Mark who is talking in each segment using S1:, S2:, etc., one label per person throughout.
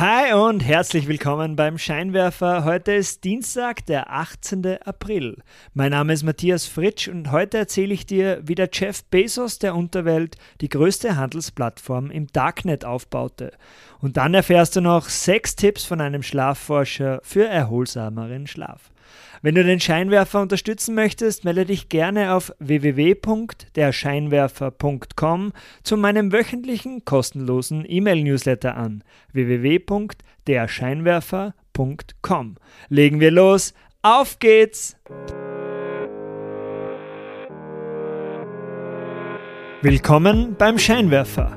S1: Hi und herzlich willkommen beim Scheinwerfer. Heute ist Dienstag, der 18. April. Mein Name ist Matthias Fritsch und heute erzähle ich dir, wie der Jeff Bezos der Unterwelt die größte Handelsplattform im Darknet aufbaute. Und dann erfährst du noch sechs Tipps von einem Schlafforscher für erholsameren Schlaf. Wenn du den Scheinwerfer unterstützen möchtest, melde dich gerne auf www.derscheinwerfer.com zu meinem wöchentlichen kostenlosen E-Mail-Newsletter an. www.derscheinwerfer.com. Legen wir los. Auf geht's! Willkommen beim Scheinwerfer.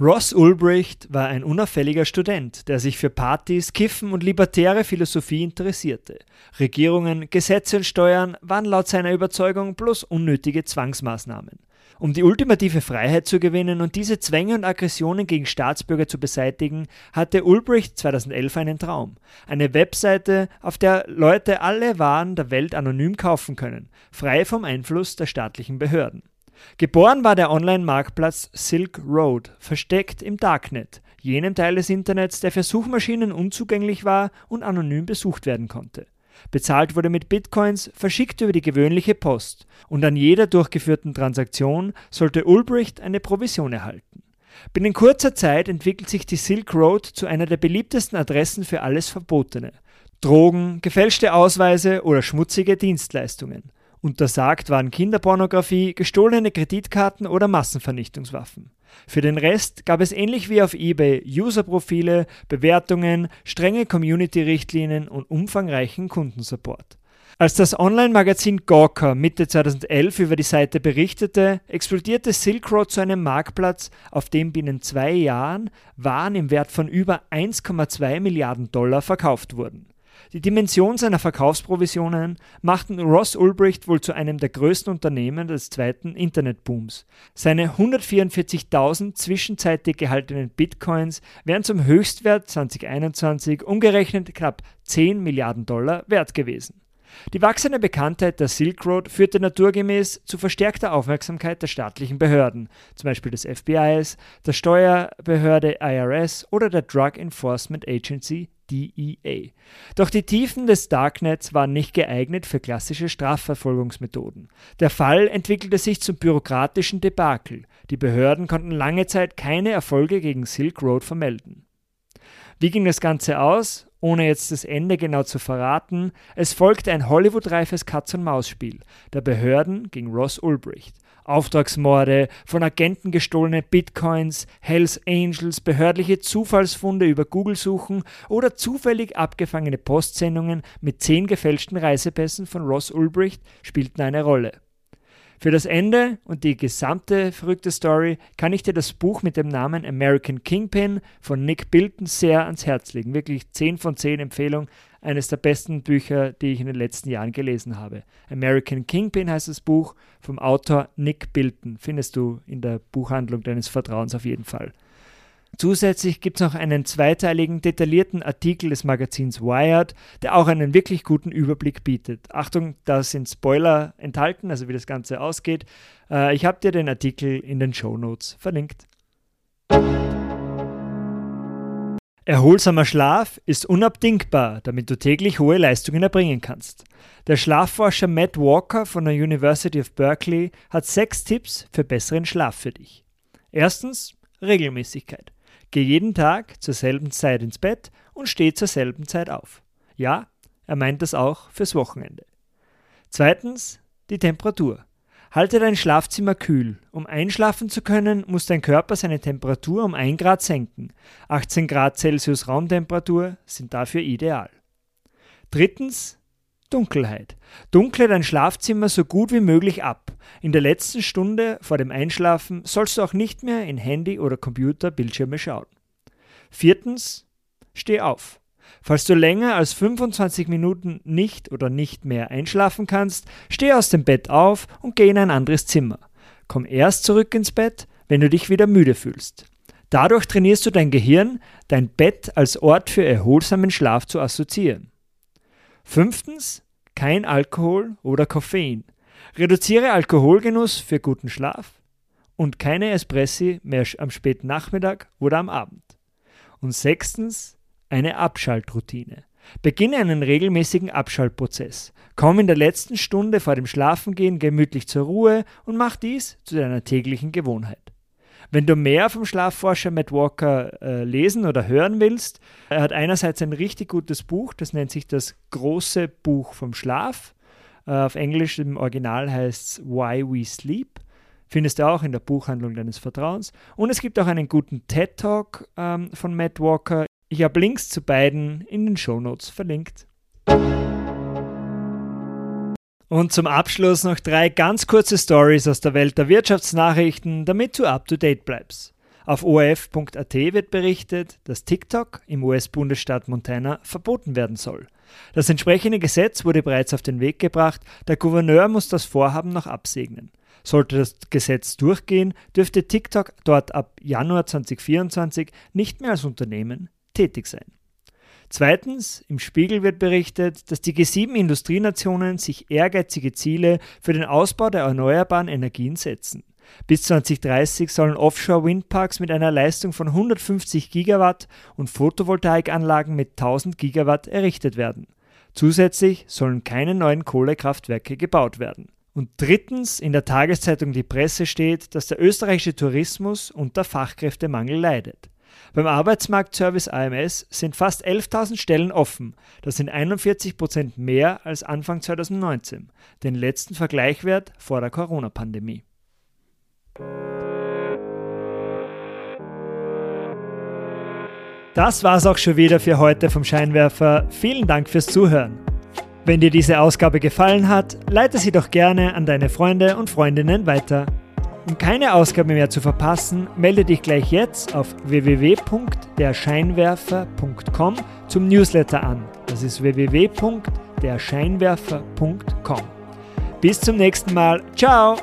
S1: Ross Ulbricht war ein unauffälliger Student, der sich für Partys, Kiffen und libertäre Philosophie interessierte. Regierungen, Gesetze und Steuern waren laut seiner Überzeugung bloß unnötige Zwangsmaßnahmen. Um die ultimative Freiheit zu gewinnen und diese Zwänge und Aggressionen gegen Staatsbürger zu beseitigen, hatte Ulbricht 2011 einen Traum. Eine Webseite, auf der Leute alle Waren der Welt anonym kaufen können, frei vom Einfluss der staatlichen Behörden. Geboren war der Online-Marktplatz Silk Road, versteckt im Darknet, jenem Teil des Internets, der für Suchmaschinen unzugänglich war und anonym besucht werden konnte. Bezahlt wurde mit Bitcoins, verschickt über die gewöhnliche Post, und an jeder durchgeführten Transaktion sollte Ulbricht eine Provision erhalten. Binnen kurzer Zeit entwickelt sich die Silk Road zu einer der beliebtesten Adressen für alles Verbotene. Drogen, gefälschte Ausweise oder schmutzige Dienstleistungen. Untersagt waren Kinderpornografie, gestohlene Kreditkarten oder Massenvernichtungswaffen. Für den Rest gab es ähnlich wie auf eBay Userprofile, Bewertungen, strenge Community-Richtlinien und umfangreichen Kundensupport. Als das Online-Magazin Gawker Mitte 2011 über die Seite berichtete, explodierte Silk Road zu einem Marktplatz, auf dem binnen zwei Jahren Waren im Wert von über 1,2 Milliarden Dollar verkauft wurden. Die Dimension seiner Verkaufsprovisionen machten Ross Ulbricht wohl zu einem der größten Unternehmen des zweiten Internetbooms. Seine 144.000 zwischenzeitlich gehaltenen Bitcoins wären zum Höchstwert 2021 umgerechnet knapp 10 Milliarden Dollar wert gewesen. Die wachsende Bekanntheit der Silk Road führte naturgemäß zu verstärkter Aufmerksamkeit der staatlichen Behörden, zum Beispiel des FBIs, der Steuerbehörde IRS oder der Drug Enforcement Agency DEA. Doch die Tiefen des Darknets waren nicht geeignet für klassische Strafverfolgungsmethoden. Der Fall entwickelte sich zum bürokratischen Debakel. Die Behörden konnten lange Zeit keine Erfolge gegen Silk Road vermelden. Wie ging das Ganze aus? Ohne jetzt das Ende genau zu verraten, es folgte ein Hollywood-reifes Katz-und-Maus-Spiel der Behörden gegen Ross Ulbricht. Auftragsmorde, von Agenten gestohlene Bitcoins, Hells Angels, behördliche Zufallsfunde über Google-Suchen oder zufällig abgefangene Postsendungen mit zehn gefälschten Reisepässen von Ross Ulbricht spielten eine Rolle. Für das Ende und die gesamte verrückte Story kann ich dir das Buch mit dem Namen American Kingpin von Nick Bilton sehr ans Herz legen. Wirklich 10 von 10 Empfehlung. Eines der besten Bücher, die ich in den letzten Jahren gelesen habe. American Kingpin heißt das Buch vom Autor Nick Bilton. Findest du in der Buchhandlung deines Vertrauens auf jeden Fall. Zusätzlich gibt es noch einen zweiteiligen, detaillierten Artikel des Magazins Wired, der auch einen wirklich guten Überblick bietet. Achtung, da sind Spoiler enthalten, also wie das Ganze ausgeht. Äh, ich habe dir den Artikel in den Show Notes verlinkt. Erholsamer Schlaf ist unabdingbar, damit du täglich hohe Leistungen erbringen kannst. Der Schlafforscher Matt Walker von der University of Berkeley hat sechs Tipps für besseren Schlaf für dich. Erstens Regelmäßigkeit. Geh jeden Tag zur selben Zeit ins Bett und steh zur selben Zeit auf. Ja, er meint das auch fürs Wochenende. Zweitens die Temperatur. Halte dein Schlafzimmer kühl. Um einschlafen zu können, muss dein Körper seine Temperatur um 1 Grad senken. 18 Grad Celsius Raumtemperatur sind dafür ideal. Drittens Dunkelheit. Dunkle dein Schlafzimmer so gut wie möglich ab. In der letzten Stunde vor dem Einschlafen sollst du auch nicht mehr in Handy oder Computer Bildschirme schauen. Viertens, steh auf. Falls du länger als 25 Minuten nicht oder nicht mehr einschlafen kannst, steh aus dem Bett auf und geh in ein anderes Zimmer. Komm erst zurück ins Bett, wenn du dich wieder müde fühlst. Dadurch trainierst du dein Gehirn, dein Bett als Ort für erholsamen Schlaf zu assoziieren. Fünftens, kein Alkohol oder Koffein. Reduziere Alkoholgenuss für guten Schlaf und keine Espressi mehr am späten Nachmittag oder am Abend. Und sechstens, eine Abschaltroutine. Beginne einen regelmäßigen Abschaltprozess. Komm in der letzten Stunde vor dem Schlafengehen gemütlich zur Ruhe und mach dies zu deiner täglichen Gewohnheit. Wenn du mehr vom Schlafforscher Matt Walker äh, lesen oder hören willst, er hat einerseits ein richtig gutes Buch, das nennt sich das große Buch vom Schlaf. Äh, auf Englisch im Original heißt es Why We Sleep. Findest du auch in der Buchhandlung deines Vertrauens. Und es gibt auch einen guten TED Talk ähm, von Matt Walker. Ich habe Links zu beiden in den Shownotes verlinkt. Und zum Abschluss noch drei ganz kurze Stories aus der Welt der Wirtschaftsnachrichten, damit du up to date bleibst. Auf ORF.at wird berichtet, dass TikTok im US-Bundesstaat Montana verboten werden soll. Das entsprechende Gesetz wurde bereits auf den Weg gebracht, der Gouverneur muss das Vorhaben noch absegnen. Sollte das Gesetz durchgehen, dürfte TikTok dort ab Januar 2024 nicht mehr als Unternehmen tätig sein. Zweitens, im Spiegel wird berichtet, dass die G7-Industrienationen sich ehrgeizige Ziele für den Ausbau der erneuerbaren Energien setzen. Bis 2030 sollen Offshore-Windparks mit einer Leistung von 150 Gigawatt und Photovoltaikanlagen mit 1000 Gigawatt errichtet werden. Zusätzlich sollen keine neuen Kohlekraftwerke gebaut werden. Und drittens, in der Tageszeitung Die Presse steht, dass der österreichische Tourismus unter Fachkräftemangel leidet. Beim Arbeitsmarktservice AMS sind fast 11.000 Stellen offen. Das sind 41 Prozent mehr als Anfang 2019, den letzten Vergleichwert vor der Corona-Pandemie. Das war's auch schon wieder für heute vom Scheinwerfer. Vielen Dank fürs Zuhören. Wenn dir diese Ausgabe gefallen hat, leite sie doch gerne an deine Freunde und Freundinnen weiter. Um keine Ausgabe mehr zu verpassen, melde dich gleich jetzt auf www.derscheinwerfer.com zum Newsletter an. Das ist www.derscheinwerfer.com. Bis zum nächsten Mal. Ciao!